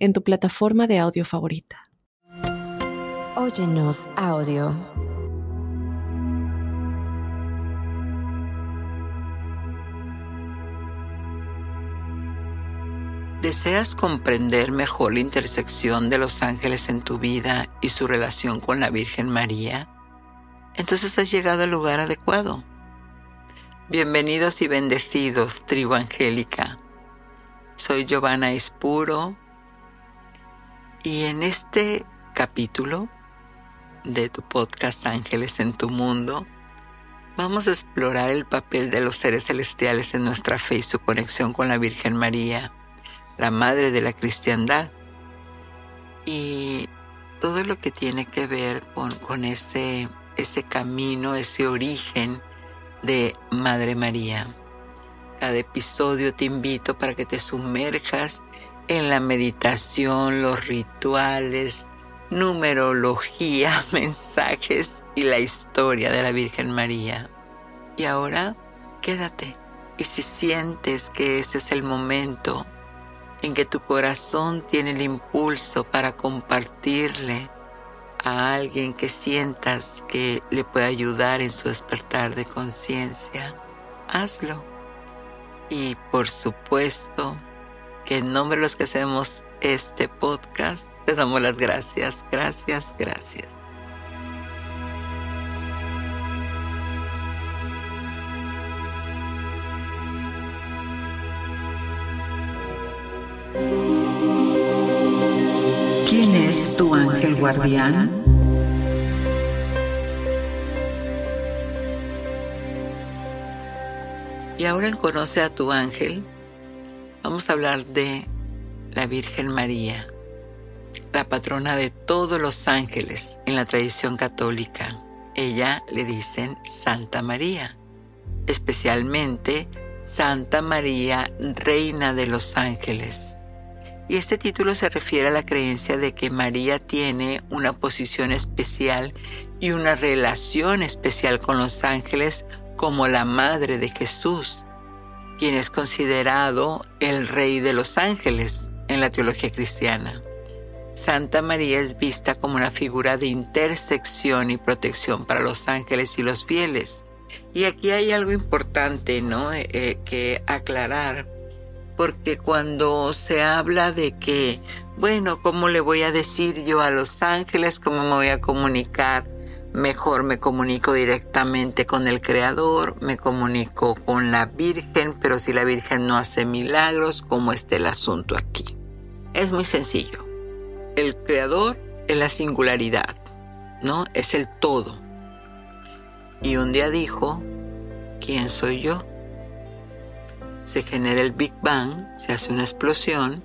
en tu plataforma de audio favorita. Óyenos audio. ¿Deseas comprender mejor la intersección de los ángeles en tu vida y su relación con la Virgen María? Entonces has llegado al lugar adecuado. Bienvenidos y bendecidos, tribu angélica. Soy Giovanna Ispuro y en este capítulo de tu podcast Ángeles en tu Mundo, vamos a explorar el papel de los seres celestiales en nuestra fe y su conexión con la Virgen María, la Madre de la Cristiandad, y todo lo que tiene que ver con, con ese, ese camino, ese origen de Madre María. Cada episodio te invito para que te sumerjas en la meditación, los rituales, numerología, mensajes y la historia de la Virgen María. Y ahora quédate. Y si sientes que ese es el momento en que tu corazón tiene el impulso para compartirle a alguien que sientas que le puede ayudar en su despertar de conciencia, hazlo. Y por supuesto, que en nombre de los que hacemos este podcast, te damos las gracias, gracias, gracias. ¿Quién es tu ángel guardián? Y ahora en Conoce a tu ángel, Vamos a hablar de la Virgen María, la patrona de todos los ángeles en la tradición católica. Ella le dicen Santa María, especialmente Santa María, Reina de los Ángeles. Y este título se refiere a la creencia de que María tiene una posición especial y una relación especial con los ángeles como la Madre de Jesús quien es considerado el rey de los ángeles en la teología cristiana. Santa María es vista como una figura de intersección y protección para los ángeles y los fieles. Y aquí hay algo importante, ¿no? Eh, eh, que aclarar, porque cuando se habla de que, bueno, ¿cómo le voy a decir yo a los ángeles? ¿Cómo me voy a comunicar? Mejor me comunico directamente con el Creador, me comunico con la Virgen, pero si la Virgen no hace milagros, ¿cómo está el asunto aquí? Es muy sencillo. El Creador es la singularidad, ¿no? Es el todo. Y un día dijo, ¿quién soy yo? Se genera el Big Bang, se hace una explosión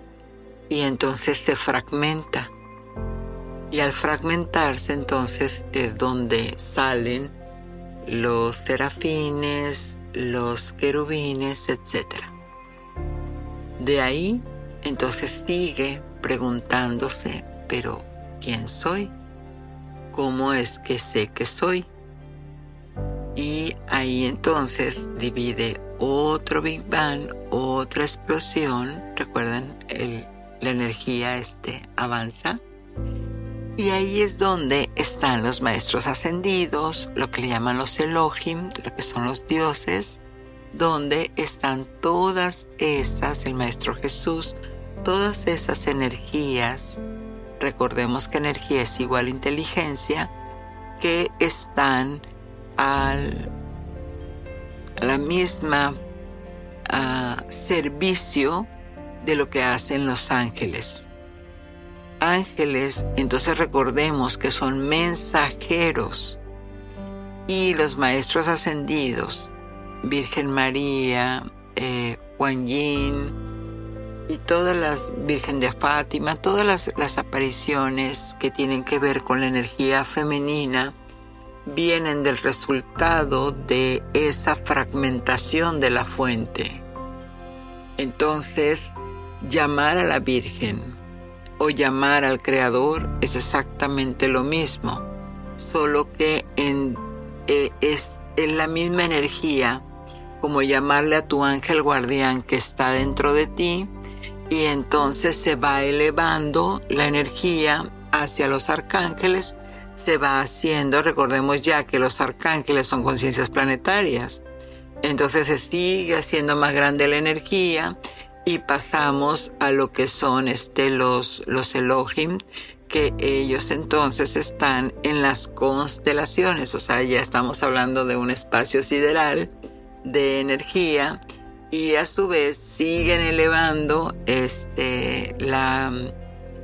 y entonces se fragmenta y al fragmentarse entonces es donde salen los serafines, los querubines, etc. De ahí entonces sigue preguntándose, pero ¿quién soy? ¿Cómo es que sé que soy? Y ahí entonces divide otro Big Bang, otra explosión. Recuerden, la energía este, avanza y ahí es donde están los maestros ascendidos, lo que le llaman los Elohim, lo que son los dioses, donde están todas esas, el Maestro Jesús, todas esas energías, recordemos que energía es igual a inteligencia, que están al, a la misma servicio de lo que hacen los ángeles ángeles, entonces recordemos que son mensajeros. Y los maestros ascendidos, Virgen María, eh, Yin, y todas las Virgen de Fátima, todas las, las apariciones que tienen que ver con la energía femenina, vienen del resultado de esa fragmentación de la fuente. Entonces, llamar a la Virgen o llamar al Creador es exactamente lo mismo, solo que en, eh, es en la misma energía como llamarle a tu ángel guardián que está dentro de ti y entonces se va elevando la energía hacia los arcángeles, se va haciendo, recordemos ya que los arcángeles son conciencias planetarias, entonces se sigue haciendo más grande la energía y pasamos a lo que son este, los, los Elohim, que ellos entonces están en las constelaciones, o sea, ya estamos hablando de un espacio sideral de energía y a su vez siguen elevando este, la,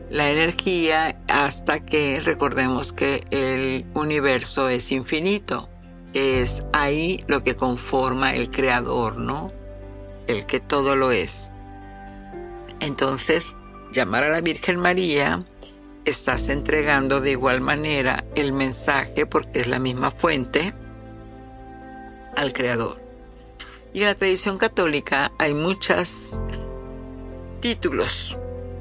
la energía hasta que recordemos que el universo es infinito. Es ahí lo que conforma el creador, ¿no? El que todo lo es. Entonces, llamar a la Virgen María, estás entregando de igual manera el mensaje, porque es la misma fuente, al Creador. Y en la tradición católica hay muchos títulos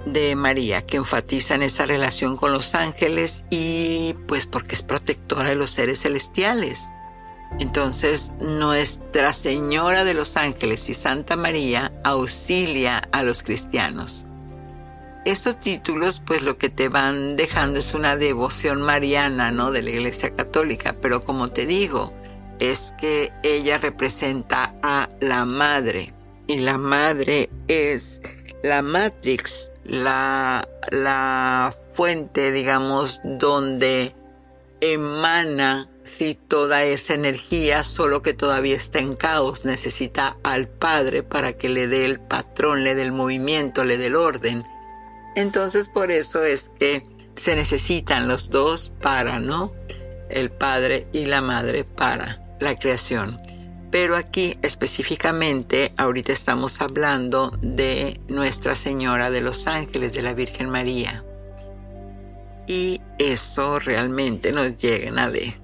de María que enfatizan esa relación con los ángeles y pues porque es protectora de los seres celestiales. Entonces, Nuestra Señora de los Ángeles y Santa María auxilia a los cristianos. Estos títulos, pues lo que te van dejando es una devoción mariana, ¿no? De la Iglesia Católica, pero como te digo, es que ella representa a la Madre y la Madre es la Matrix, la, la fuente, digamos, donde emana si toda esa energía, solo que todavía está en caos, necesita al Padre para que le dé el patrón, le dé el movimiento, le dé el orden. Entonces por eso es que se necesitan los dos para, ¿no? El Padre y la Madre para la creación. Pero aquí específicamente, ahorita estamos hablando de Nuestra Señora de los Ángeles, de la Virgen María. Y eso realmente nos llena de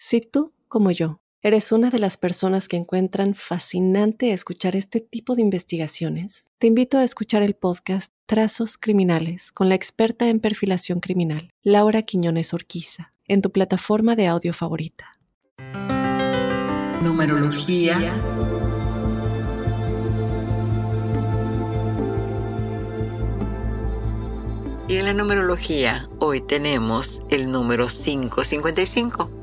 Si tú como yo, ¿eres una de las personas que encuentran fascinante escuchar este tipo de investigaciones? Te invito a escuchar el podcast Trazos Criminales con la experta en perfilación criminal, Laura Quiñones Orquiza, en tu plataforma de audio favorita. Numerología. Y en la numerología hoy tenemos el número 555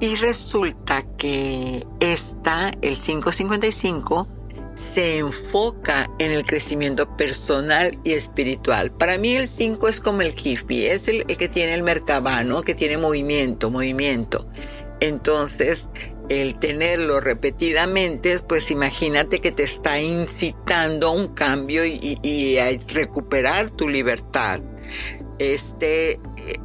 y resulta que esta, el 555, se enfoca en el crecimiento personal y espiritual. Para mí el 5 es como el hippie, es el, que tiene el mercabano, que tiene movimiento, movimiento. Entonces, el tenerlo repetidamente, pues imagínate que te está incitando a un cambio y, y a recuperar tu libertad. Este,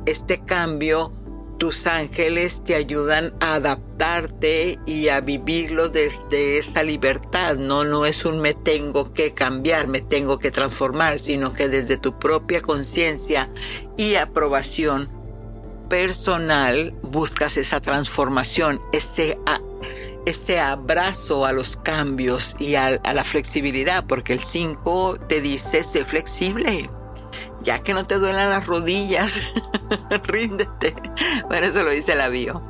este cambio tus ángeles te ayudan a adaptarte y a vivirlo desde esa libertad. No, no es un me tengo que cambiar, me tengo que transformar, sino que desde tu propia conciencia y aprobación personal buscas esa transformación, ese, ese abrazo a los cambios y a, a la flexibilidad, porque el 5 te dice sé flexible ya que no te duelan las rodillas, ríndete. Bueno, eso lo dice la bio.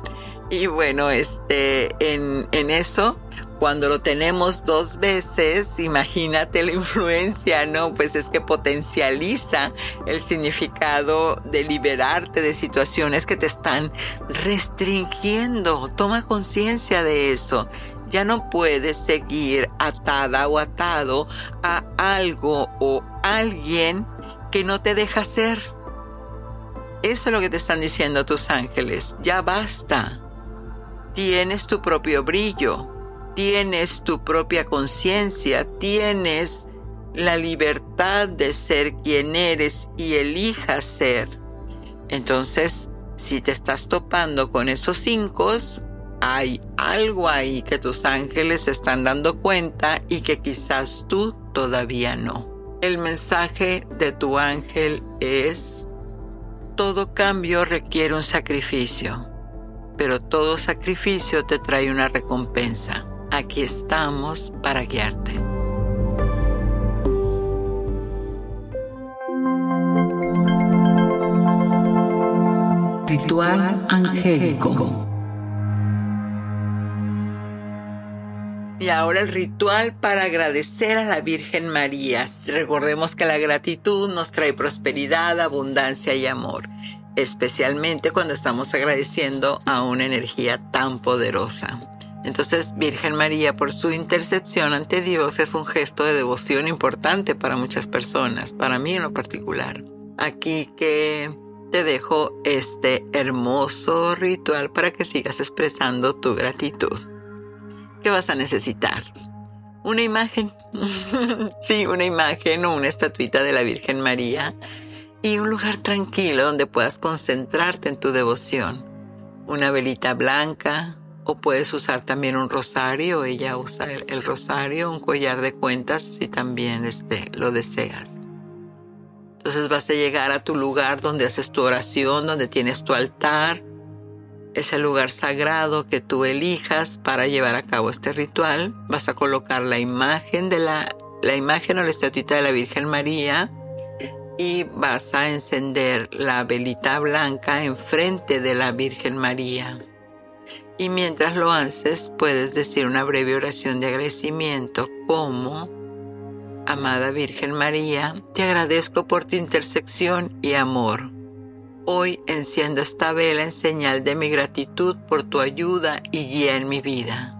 Y bueno, este, en, en eso, cuando lo tenemos dos veces, imagínate la influencia, ¿no? Pues es que potencializa el significado de liberarte de situaciones que te están restringiendo. Toma conciencia de eso. Ya no puedes seguir atada o atado a algo o alguien que no te deja ser. Eso es lo que te están diciendo tus ángeles. Ya basta. Tienes tu propio brillo, tienes tu propia conciencia, tienes la libertad de ser quien eres y elijas ser. Entonces, si te estás topando con esos cinco, hay algo ahí que tus ángeles están dando cuenta y que quizás tú todavía no. El mensaje de tu ángel es, todo cambio requiere un sacrificio, pero todo sacrificio te trae una recompensa. Aquí estamos para guiarte. Ritual angélico. Y ahora el ritual para agradecer a la Virgen María. Recordemos que la gratitud nos trae prosperidad, abundancia y amor, especialmente cuando estamos agradeciendo a una energía tan poderosa. Entonces, Virgen María, por su intercepción ante Dios, es un gesto de devoción importante para muchas personas, para mí en lo particular. Aquí que te dejo este hermoso ritual para que sigas expresando tu gratitud. ¿Qué vas a necesitar? Una imagen, sí, una imagen o una estatuita de la Virgen María y un lugar tranquilo donde puedas concentrarte en tu devoción. Una velita blanca o puedes usar también un rosario, ella usa el, rosario, un collar de cuentas si también este, lo deseas. Entonces vas a llegar a tu lugar donde haces tu oración, donde tienes tu altar es el lugar sagrado que tú elijas para llevar a cabo este ritual. Vas a colocar la imagen de la, la imagen o la estatuita de la Virgen María y vas a encender la velita blanca enfrente de la Virgen María. Y mientras lo haces, puedes decir una breve oración de agradecimiento como, Amada Virgen María, te agradezco por tu intersección y amor Hoy enciendo esta vela en señal de mi gratitud por tu ayuda y guía en mi vida.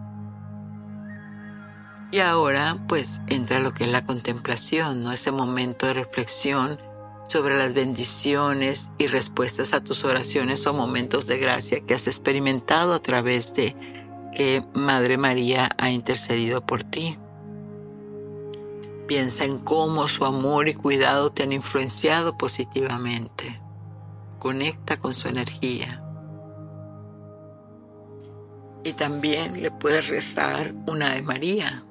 Y ahora pues entra lo que es la contemplación, ¿no? Ese momento de reflexión sobre las bendiciones y respuestas a tus oraciones o momentos de gracia que has experimentado a través de que Madre María ha intercedido por ti. Piensa en cómo su amor y cuidado te han influenciado positivamente conecta con su energía. Y también le puedes rezar una de María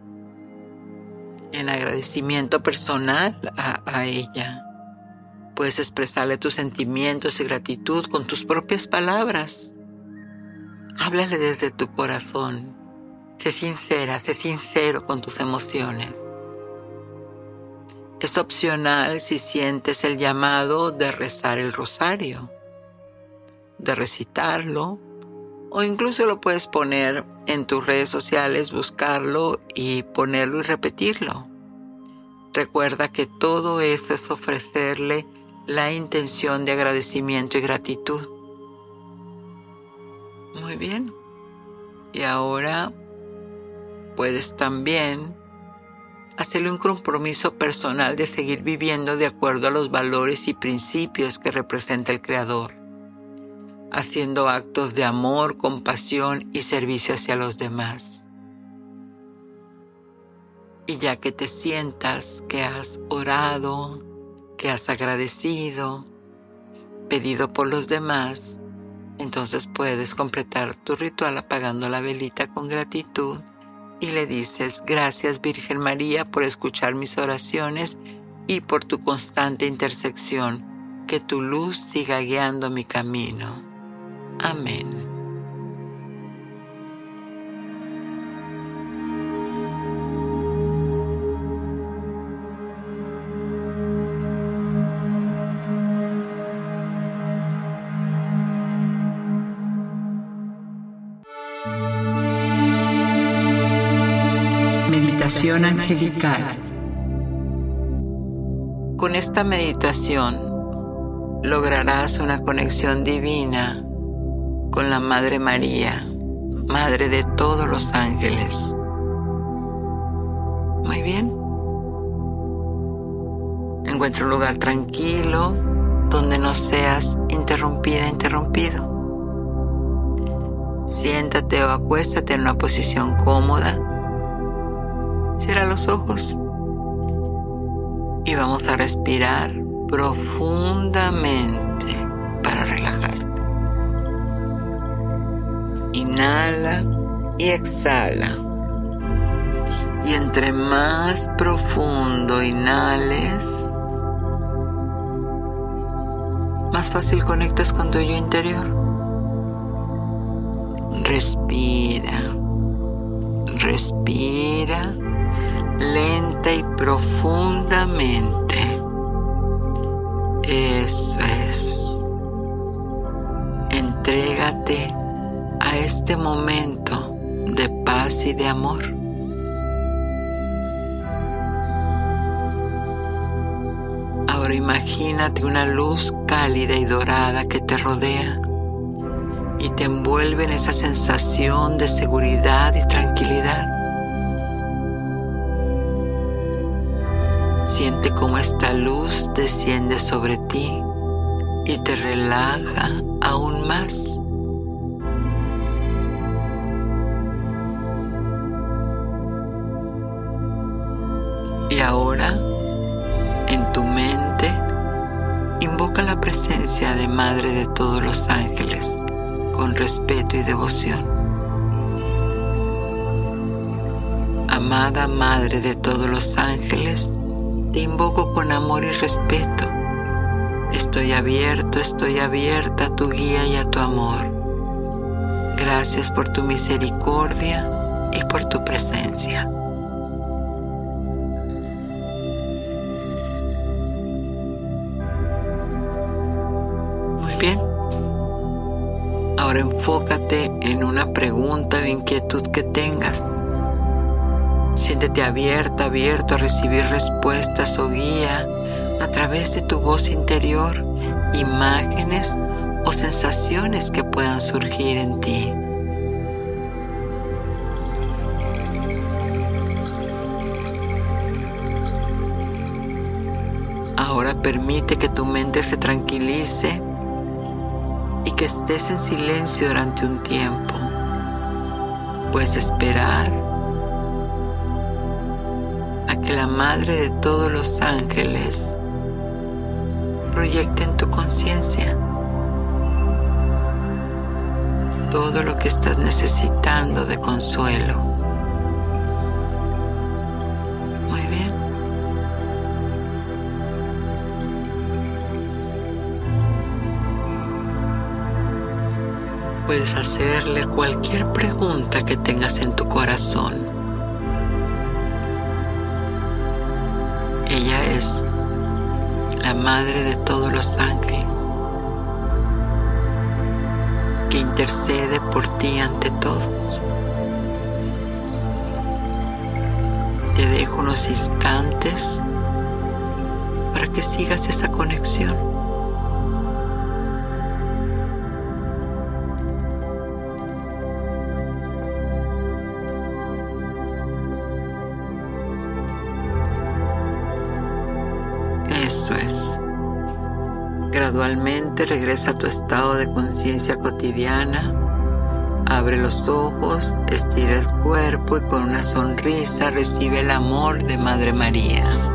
en agradecimiento personal a, a ella. Puedes expresarle tus sentimientos y gratitud con tus propias palabras. Háblale desde tu corazón. Sé sincera, sé sincero con tus emociones. Es opcional si sientes el llamado de rezar el rosario, de recitarlo, o incluso lo puedes poner en tus redes sociales, buscarlo y ponerlo y repetirlo. Recuerda que todo eso es ofrecerle la intención de agradecimiento y gratitud. Muy bien. Y ahora puedes también hacerle un compromiso personal de seguir viviendo de acuerdo a los valores y principios que representa el Creador, haciendo actos de amor, compasión y servicio hacia los demás. Y ya que te sientas que has orado, que has agradecido, pedido por los demás, entonces puedes completar tu ritual apagando la velita con gratitud y le dices, gracias Virgen María por escuchar mis oraciones y por tu constante intersección, que tu luz siga guiando mi camino. Amén. Angelical. Con esta meditación lograrás una conexión divina con la Madre María, Madre de todos los ángeles. Muy bien. Encuentra un lugar tranquilo donde no seas interrumpida, interrumpido. Siéntate o acuéstate en una posición cómoda. Cierra los ojos y vamos a respirar profundamente para relajarte. Inhala y exhala. Y entre más profundo inhales, más fácil conectas con tu yo interior. Respira, respira lenta y profundamente. Eso es. Entrégate a este momento de paz y de amor. Ahora imagínate una luz cálida y dorada que te rodea y te envuelve en esa sensación de seguridad y tranquilidad. Siente cómo esta luz desciende sobre ti y te relaja aún más. Y ahora, en tu mente, invoca la presencia de Madre de todos los ángeles con respeto y devoción. Amada Madre de todos los ángeles, te invoco con amor y respeto. Estoy abierto, estoy abierta a tu guía y a tu amor. Gracias por tu misericordia y por tu presencia. Muy bien. Ahora enfócate en una pregunta o inquietud que tengas. Siéntete abierta, abierto a recibir respuestas o guía a través de tu voz interior, imágenes o sensaciones que puedan surgir en ti. Ahora permite que tu mente se tranquilice y que estés en silencio durante un tiempo. Puedes esperar que la Madre de todos los ángeles proyecte en tu conciencia todo lo que estás necesitando de consuelo. Muy bien. Puedes hacerle cualquier pregunta que tengas en tu corazón. La Madre de todos los ángeles que intercede por ti ante todos. Te dejo unos instantes para que sigas esa conexión. Gradualmente regresa a tu estado de conciencia cotidiana. Abre los ojos, estira el cuerpo y con una sonrisa recibe el amor de Madre María.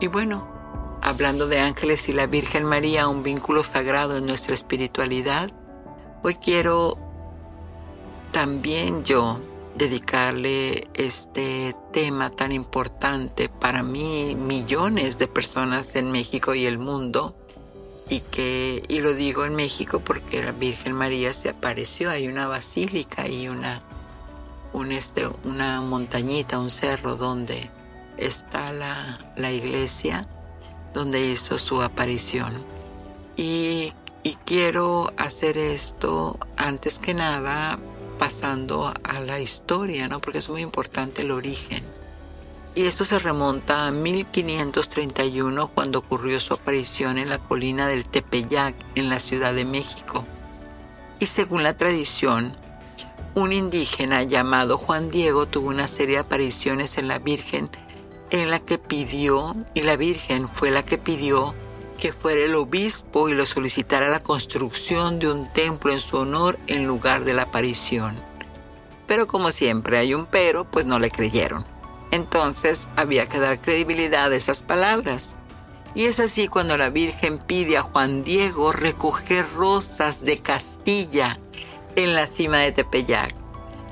Y bueno, hablando de ángeles y la Virgen María, un vínculo sagrado en nuestra espiritualidad, hoy quiero también yo dedicarle este tema tan importante para mí, millones de personas en México y el mundo, y que, y lo digo en México porque la Virgen María se apareció, hay una basílica y una, un este, una montañita, un cerro donde está la, la iglesia, donde hizo su aparición. Y, y quiero hacer esto antes que nada pasando a la historia, ¿no? Porque es muy importante el origen. Y esto se remonta a 1531 cuando ocurrió su aparición en la colina del Tepeyac en la Ciudad de México. Y según la tradición, un indígena llamado Juan Diego tuvo una serie de apariciones en la Virgen en la que pidió, y la Virgen fue la que pidió que fuera el obispo y lo solicitara la construcción de un templo en su honor en lugar de la aparición. Pero como siempre hay un pero, pues no le creyeron. Entonces había que dar credibilidad a esas palabras. Y es así cuando la Virgen pide a Juan Diego recoger rosas de Castilla en la cima de Tepeyac.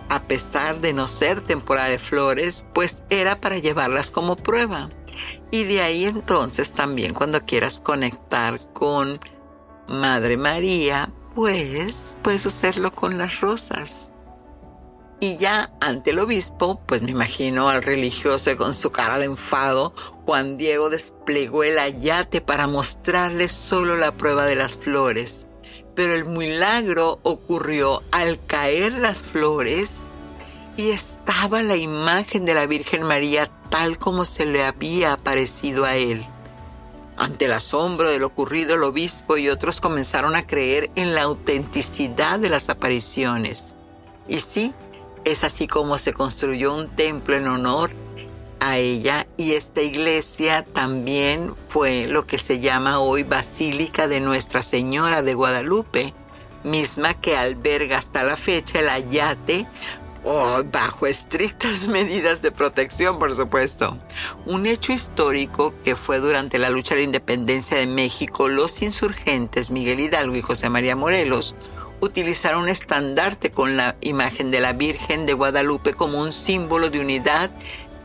A pesar de no ser temporada de flores, pues era para llevarlas como prueba. Y de ahí entonces también cuando quieras conectar con Madre María, pues puedes hacerlo con las rosas. Y ya ante el obispo, pues me imagino al religioso con su cara de enfado, Juan Diego desplegó el ayate para mostrarle solo la prueba de las flores. Pero el milagro ocurrió al caer las flores y estaba la imagen de la Virgen María tal como se le había aparecido a él. Ante el asombro de lo ocurrido, el obispo y otros comenzaron a creer en la autenticidad de las apariciones. Y sí, es así como se construyó un templo en honor a ella y esta iglesia también fue lo que se llama hoy Basílica de Nuestra Señora de Guadalupe, misma que alberga hasta la fecha el ayate Oh, bajo estrictas medidas de protección, por supuesto. Un hecho histórico que fue durante la lucha de la independencia de México, los insurgentes Miguel Hidalgo y José María Morelos utilizaron un estandarte con la imagen de la Virgen de Guadalupe como un símbolo de unidad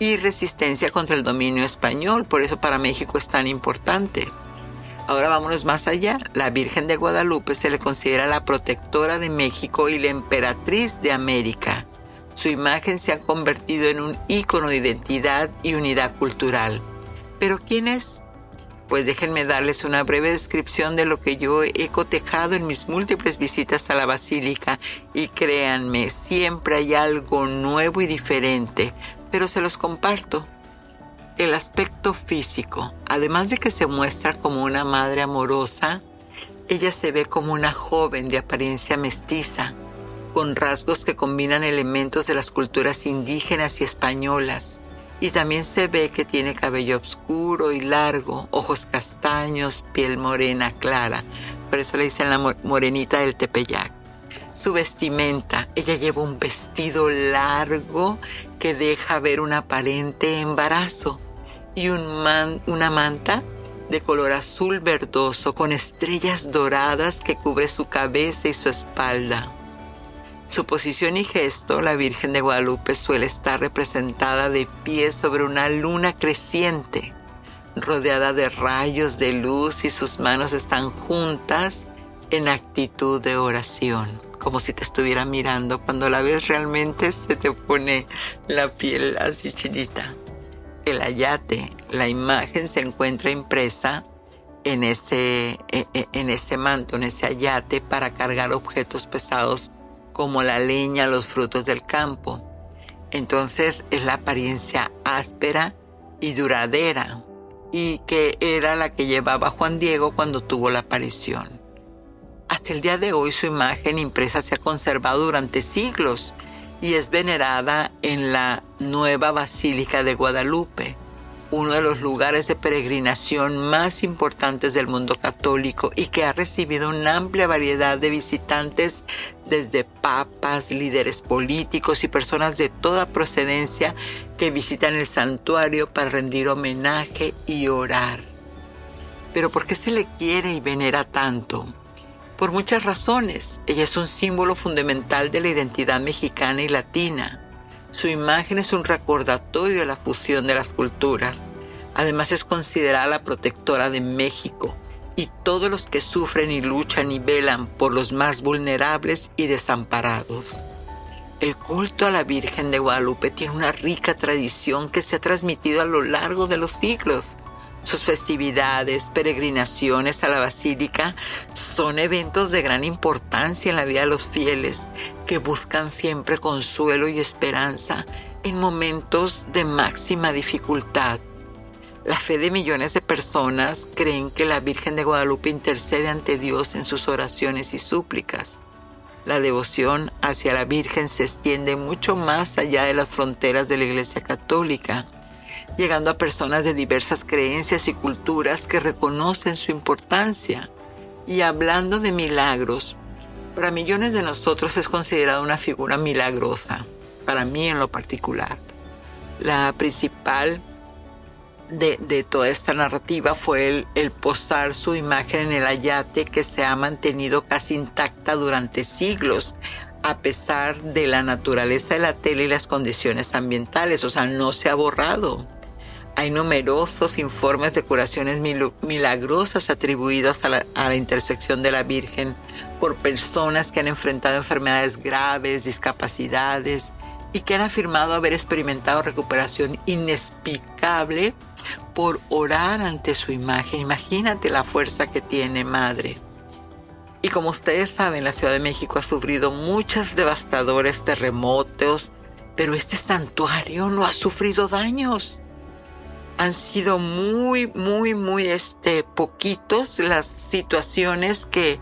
y resistencia contra el dominio español. Por eso para México es tan importante. Ahora vámonos más allá. La Virgen de Guadalupe se le considera la protectora de México y la emperatriz de América. Su imagen se ha convertido en un ícono de identidad y unidad cultural. ¿Pero quién es? Pues déjenme darles una breve descripción de lo que yo he cotejado en mis múltiples visitas a la basílica y créanme, siempre hay algo nuevo y diferente, pero se los comparto. El aspecto físico, además de que se muestra como una madre amorosa, ella se ve como una joven de apariencia mestiza, con rasgos que combinan elementos de las culturas indígenas y españolas. Y también se ve que tiene cabello oscuro y largo, ojos castaños, piel morena clara. Por eso le dicen la morenita del Tepeyac. Su vestimenta, ella lleva un vestido largo que deja ver un aparente embarazo y un una manta de color azul verdoso con estrellas doradas que cubre su cabeza y su espalda. Su posición y gesto, la Virgen de Guadalupe suele estar representada de pie sobre una luna creciente, rodeada de rayos de luz y sus manos están juntas en actitud de oración, como si te estuviera mirando. Cuando la ves realmente se te pone la piel así chinita. El ayate, la imagen se encuentra impresa en ese, e, e, en ese manto, en ese ayate para cargar objetos pesados como la leña, los frutos del campo. Entonces es la apariencia áspera y duradera y que era la que llevaba Juan Diego cuando tuvo la aparición. Hasta el día de hoy su imagen impresa se ha conservado durante siglos y es venerada en la nueva Basílica de Guadalupe, uno de los lugares de peregrinación más importantes del mundo católico y que ha recibido una amplia variedad de visitantes desde papas, líderes políticos y personas de toda procedencia que visitan el santuario para rendir homenaje y orar. Pero ¿por qué se le quiere y venera tanto? Por muchas razones. Ella es un símbolo fundamental de la identidad mexicana y latina. Su imagen es un recordatorio de la fusión de las culturas. Además es considerada la protectora de México y todos los que sufren y luchan y velan por los más vulnerables y desamparados. El culto a la Virgen de Guadalupe tiene una rica tradición que se ha transmitido a lo largo de los siglos. Sus festividades, peregrinaciones a la basílica son eventos de gran importancia en la vida de los fieles que buscan siempre consuelo y esperanza en momentos de máxima dificultad. La fe de millones de personas creen que la Virgen de Guadalupe intercede ante Dios en sus oraciones y súplicas. La devoción hacia la Virgen se extiende mucho más allá de las fronteras de la Iglesia Católica llegando a personas de diversas creencias y culturas que reconocen su importancia. Y hablando de milagros, para millones de nosotros es considerada una figura milagrosa, para mí en lo particular. La principal de, toda esta narrativa fue el, el posar su imagen en el ayate que se ha mantenido casi intacta durante siglos, a pesar de la naturaleza de la tela y las condiciones ambientales, o sea, no se ha borrado. Hay numerosos informes de curaciones milagrosas atribuidos a la, intersección de la Virgen por personas que han enfrentado enfermedades graves, discapacidades y que han afirmado haber experimentado recuperación inexplicable por orar ante su imagen. Imagínate la fuerza que tiene Madre. Y como ustedes saben, la Ciudad de México ha sufrido muchos devastadores terremotos, pero este santuario no ha sufrido daños han sido muy, muy, muy este, poquitos las situaciones que,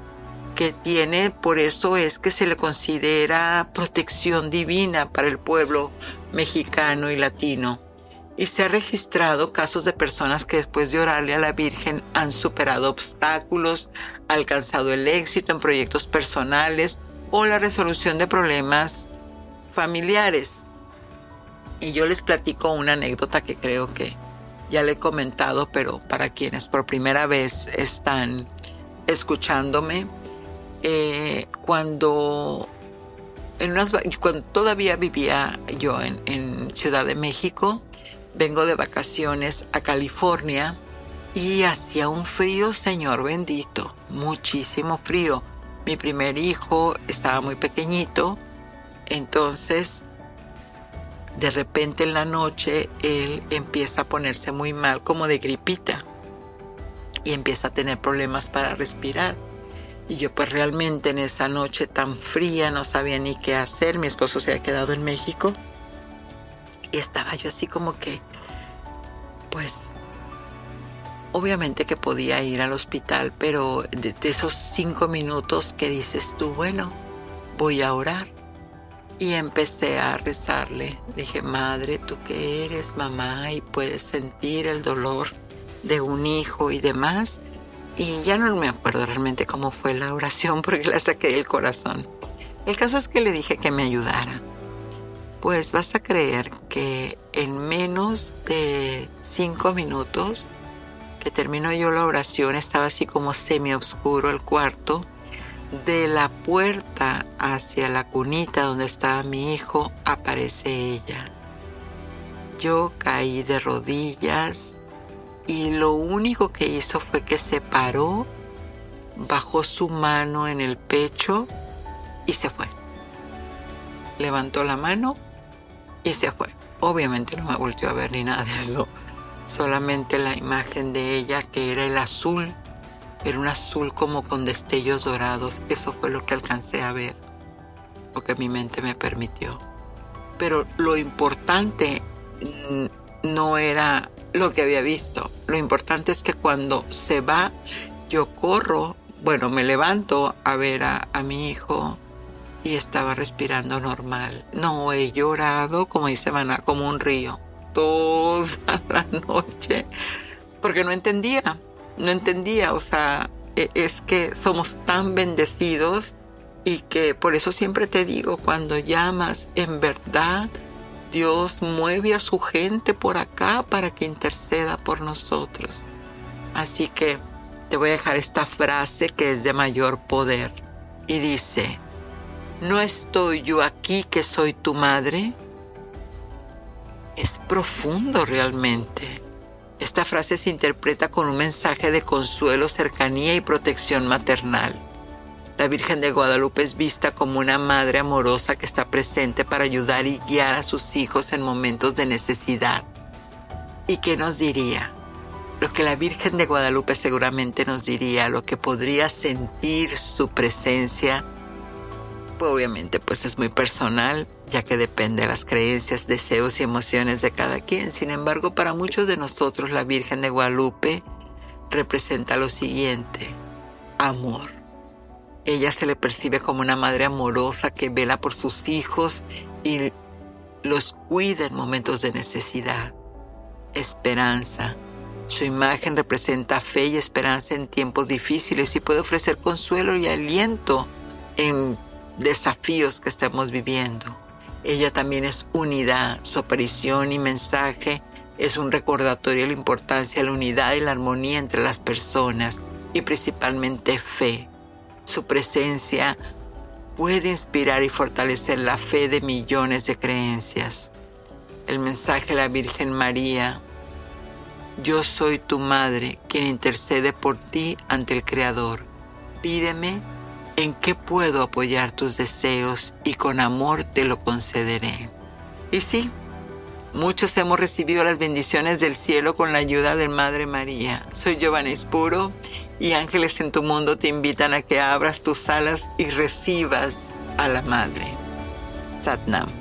que tiene, por eso es que se le considera protección divina para el pueblo mexicano y latino. Y se ha registrado casos de personas que después de orarle a la Virgen han superado obstáculos, alcanzado el éxito en proyectos personales o la resolución de problemas familiares. Y yo les platico una anécdota que creo que ya le he comentado, pero para quienes por primera vez están escuchándome, eh, cuando, en unas, cuando todavía vivía yo en, en Ciudad de México, vengo de vacaciones a California y hacía un frío, Señor bendito, muchísimo frío. Mi primer hijo estaba muy pequeñito, entonces de repente en la noche él empieza a ponerse muy mal, como de gripita, y empieza a tener problemas para respirar. Y yo pues realmente en esa noche tan fría no sabía ni qué hacer. Mi esposo se había quedado en México. Y estaba yo así como que, pues, obviamente que podía ir al hospital, pero de, esos cinco minutos que dices tú, bueno, voy a orar y empecé a rezarle. Dije, Madre, tú que eres mamá y puedes sentir el dolor de un hijo y demás. Y ya no me acuerdo realmente cómo fue la oración porque la saqué del corazón. El caso es que le dije que me ayudara. Pues vas a creer que en menos de cinco minutos que terminó yo la oración estaba así como semi oscuro el cuarto de la puerta hacia la cunita donde estaba mi hijo aparece ella. Yo caí de rodillas y lo único que hizo fue que se paró, bajó su mano en el pecho y se fue. Levantó la mano y se fue. Obviamente no me volvió a ver ni nada de eso. Solamente la imagen de ella que era el azul era un azul como con destellos dorados. Eso fue lo que alcancé a ver, lo que mi mente me permitió. Pero lo importante no era lo que había visto. Lo importante es que cuando se va, yo corro, bueno, me levanto a ver a, mi hijo y estaba respirando normal. No he llorado, como dice Maná, como un río. toda la noche porque no entendía, no entendía, o sea, e, es que somos tan bendecidos y que por eso siempre te digo, cuando llamas en verdad, Dios mueve a su gente por acá para que interceda por nosotros. Así que te voy a dejar esta frase que es de mayor poder y dice, ¿no estoy yo aquí que soy tu madre? Es profundo realmente. Esta frase se interpreta con un mensaje de consuelo, cercanía y protección maternal. La Virgen de Guadalupe es vista como una madre amorosa que está presente para ayudar y guiar a sus hijos en momentos de necesidad. ¿Y qué nos diría? Lo que la Virgen de Guadalupe seguramente nos diría, lo que podría sentir su presencia, obviamente pues es muy personal, ya que depende de las creencias, deseos y emociones de cada quien. Sin embargo, para muchos de nosotros la Virgen de Guadalupe representa lo siguiente, amor. Ella se le percibe como una madre amorosa que vela por sus hijos y los cuida en momentos de necesidad. Esperanza, su imagen representa fe y esperanza en tiempos difíciles y puede ofrecer consuelo y aliento en desafíos que estamos viviendo. Ella también es unidad, su aparición y mensaje es un recordatorio de la importancia de la unidad y la armonía entre las personas y principalmente fe. Su presencia puede inspirar y fortalecer la fe de millones de creencias. El mensaje de la Virgen María yo soy tu madre, quien intercede por ti ante el Creador. Pídeme en qué puedo apoyar tus deseos y con amor te lo concederé. Y sí, muchos hemos recibido las bendiciones del cielo con la ayuda de Madre María. Soy Giovanna Espuro y ángeles en tu mundo te invitan a que abras tus alas y recibas a la Madre. Satnam.